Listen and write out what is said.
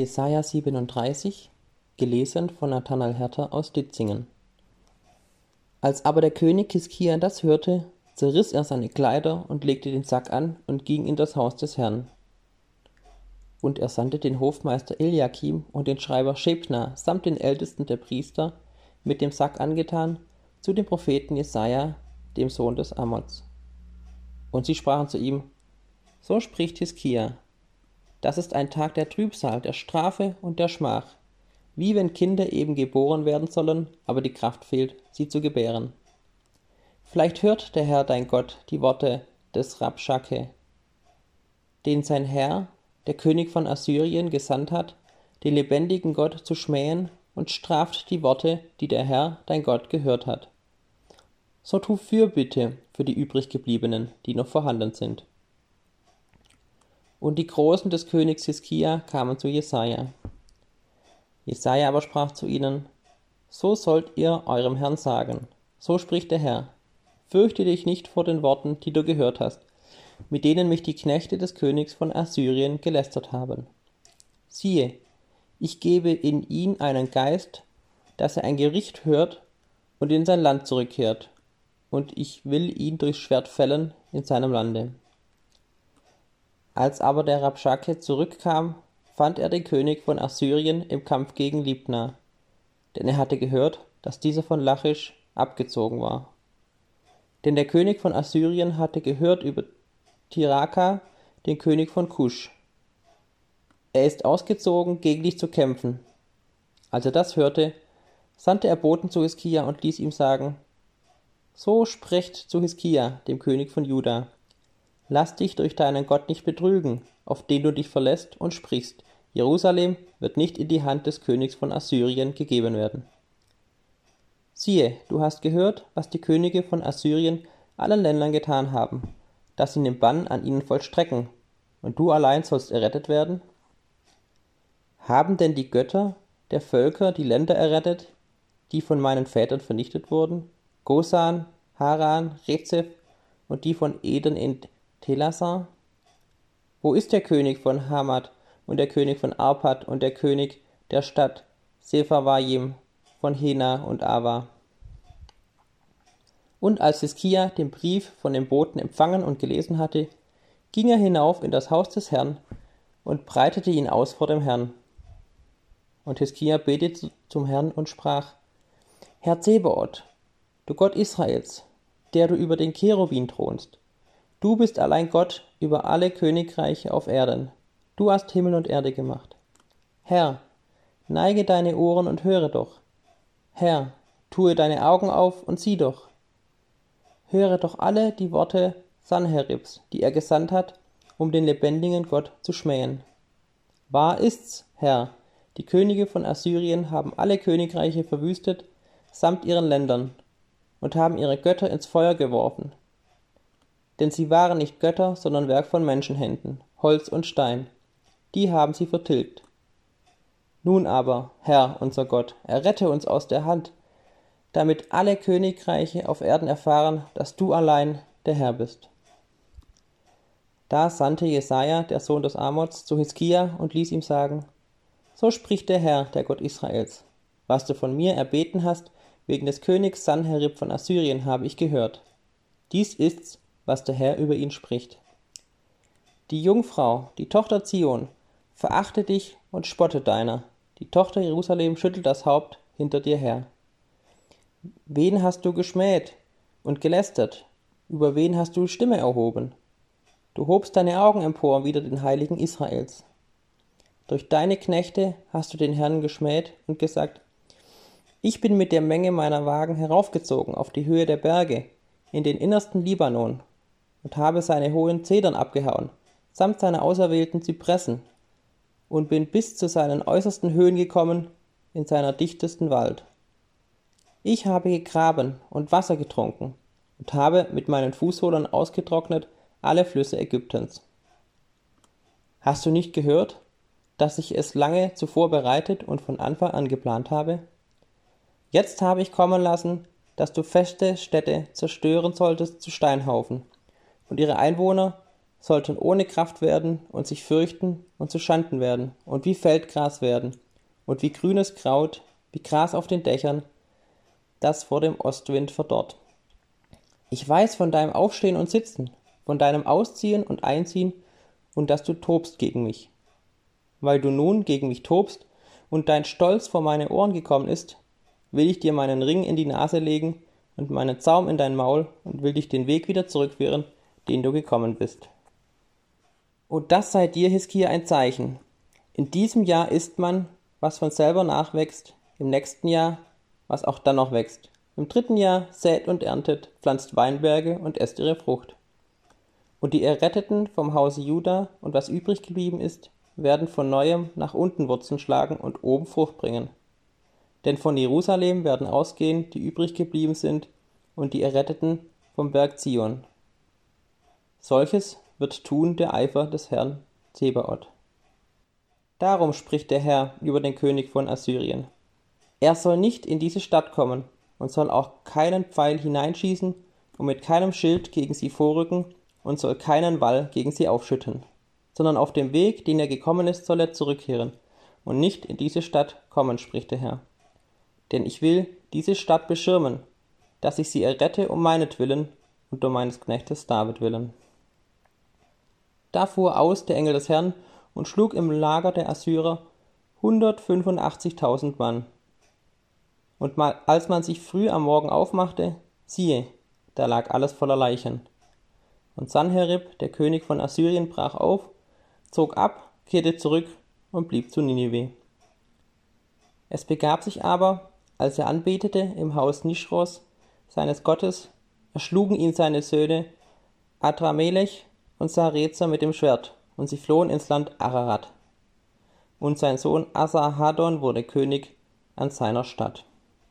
Jesaja 37, gelesen von Nathanael Herter aus Ditzingen. Als aber der König Hiskia das hörte, zerriss er seine Kleider und legte den Sack an und ging in das Haus des Herrn. Und er sandte den Hofmeister Eliakim und den Schreiber Schebna samt den Ältesten der Priester, mit dem Sack angetan, zu dem Propheten Jesaja, dem Sohn des Amoz. Und sie sprachen zu ihm: So spricht Hiskia, das ist ein Tag der Trübsal, der Strafe und der Schmach, wie wenn Kinder eben geboren werden sollen, aber die Kraft fehlt, sie zu gebären. Vielleicht hört der Herr dein Gott die Worte des Rabschake, den sein Herr, der König von Assyrien, gesandt hat, den lebendigen Gott zu schmähen und straft die Worte, die der Herr dein Gott gehört hat. So tu Fürbitte für die übriggebliebenen, die noch vorhanden sind. Und die Großen des Königs Hiskia kamen zu Jesaja. Jesaja aber sprach zu ihnen: So sollt ihr eurem Herrn sagen: So spricht der Herr: Fürchte dich nicht vor den Worten, die du gehört hast, mit denen mich die Knechte des Königs von Assyrien gelästert haben. Siehe, ich gebe in ihn einen Geist, dass er ein Gericht hört und in sein Land zurückkehrt, und ich will ihn durchs Schwert fällen in seinem Lande. Als aber der Rabschake zurückkam, fand er den König von Assyrien im Kampf gegen Libna, denn er hatte gehört, dass dieser von Lachisch abgezogen war. Denn der König von Assyrien hatte gehört über Tiraka, den König von Kusch. Er ist ausgezogen, gegen dich zu kämpfen. Als er das hörte, sandte er Boten zu Hiskia und ließ ihm sagen, So sprecht zu Hiskia, dem König von Juda, Lass dich durch deinen Gott nicht betrügen, auf den du dich verlässt und sprichst. Jerusalem wird nicht in die Hand des Königs von Assyrien gegeben werden. Siehe, du hast gehört, was die Könige von Assyrien allen Ländern getan haben, dass sie den Bann an ihnen vollstrecken, und du allein sollst errettet werden? Haben denn die Götter der Völker die Länder errettet, die von meinen Vätern vernichtet wurden? Gosan, Haran, Rezeph und die von Eden in Telasar? Wo ist der König von Hamad und der König von Arpad und der König der Stadt Sepharvaim von Hena und Ava? Und als Hiskia den Brief von dem Boten empfangen und gelesen hatte, ging er hinauf in das Haus des Herrn und breitete ihn aus vor dem Herrn. Und Hiskia betete zum Herrn und sprach, Herr Zebaoth, du Gott Israels, der du über den Cherubin thronst, Du bist allein Gott über alle Königreiche auf Erden. Du hast Himmel und Erde gemacht. Herr, neige deine Ohren und höre doch. Herr, tue deine Augen auf und sieh doch. Höre doch alle die Worte Sanheribs, die er gesandt hat, um den lebendigen Gott zu schmähen. Wahr ist's, Herr, die Könige von Assyrien haben alle Königreiche verwüstet, samt ihren Ländern, und haben ihre Götter ins Feuer geworfen, denn sie waren nicht Götter, sondern Werk von Menschenhänden, Holz und Stein. Die haben sie vertilgt. Nun aber, Herr, unser Gott, errette uns aus der Hand, damit alle Königreiche auf Erden erfahren, dass du allein der Herr bist. Da sandte Jesaja, der Sohn des Amoz, zu Hiskia und ließ ihm sagen: So spricht der Herr, der Gott Israels. Was du von mir erbeten hast, wegen des Königs Sanherib von Assyrien, habe ich gehört. Dies ist's, was der Herr über ihn spricht. Die Jungfrau, die Tochter Zion, verachte dich und spottet deiner. Die Tochter Jerusalem schüttelt das Haupt hinter dir her. Wen hast du geschmäht und gelästert? Über wen hast du Stimme erhoben? Du hobst deine Augen empor wider den Heiligen Israels. Durch deine Knechte hast du den Herrn geschmäht und gesagt, ich bin mit der Menge meiner Wagen heraufgezogen auf die Höhe der Berge, in den innersten Libanon, und habe seine hohen Zedern abgehauen, samt seiner auserwählten Zypressen, und bin bis zu seinen äußersten Höhen gekommen, in seiner dichtesten Wald. Ich habe gegraben und Wasser getrunken und habe mit meinen Fußsohlen ausgetrocknet alle Flüsse Ägyptens. Hast du nicht gehört, dass ich es lange zuvor bereitet und von Anfang an geplant habe? Jetzt habe ich kommen lassen, dass du feste Städte zerstören solltest zu Steinhaufen und ihre Einwohner sollten ohne Kraft werden und sich fürchten und zu Schanden werden und wie Feldgras werden und wie grünes Kraut, wie Gras auf den Dächern, das vor dem Ostwind verdorrt. Ich weiß von deinem Aufstehen und Sitzen, von deinem Ausziehen und Einziehen und dass du tobst gegen mich. Weil du nun gegen mich tobst und dein Stolz vor meine Ohren gekommen ist, will ich dir meinen Ring in die Nase legen und meinen Zaum in dein Maul und will dich den Weg wieder zurückführen, den du gekommen bist. Und das sei dir, Hiskia, ein Zeichen. In diesem Jahr isst man, was von selber nachwächst, im nächsten Jahr, was auch dann noch wächst. Im dritten Jahr sät und erntet, pflanzt Weinberge und esst ihre Frucht. Und die Erretteten vom Hause Juda und was übrig geblieben ist, werden von neuem nach unten Wurzeln schlagen und oben Frucht bringen. Denn von Jerusalem werden ausgehen, die übrig geblieben sind, und die Erretteten vom Berg Zion. Solches wird tun der Eifer des Herrn Zebaoth. Darum spricht der Herr über den König von Assyrien. Er soll nicht in diese Stadt kommen und soll auch keinen Pfeil hineinschießen und mit keinem Schild gegen sie vorrücken und soll keinen Wall gegen sie aufschütten, sondern auf dem Weg, den er gekommen ist, soll er zurückkehren und nicht in diese Stadt kommen, spricht der Herr. Denn ich will diese Stadt beschirmen, dass ich sie errette um meinetwillen und um meines Knechtes David willen. Da fuhr aus der Engel des Herrn und schlug im Lager der Assyrer 185.000 Mann. Und mal, als man sich früh am Morgen aufmachte, siehe, da lag alles voller Leichen. Und Sanherib, der König von Assyrien, brach auf, zog ab, kehrte zurück und blieb zu Ninive. Es begab sich aber, als er anbetete im Haus Nischros, seines Gottes, erschlugen ihn seine Söhne Adramelech und Sarezer mit dem Schwert, und sie flohen ins Land Ararat. Und sein Sohn Asarhaddon wurde König an seiner Stadt.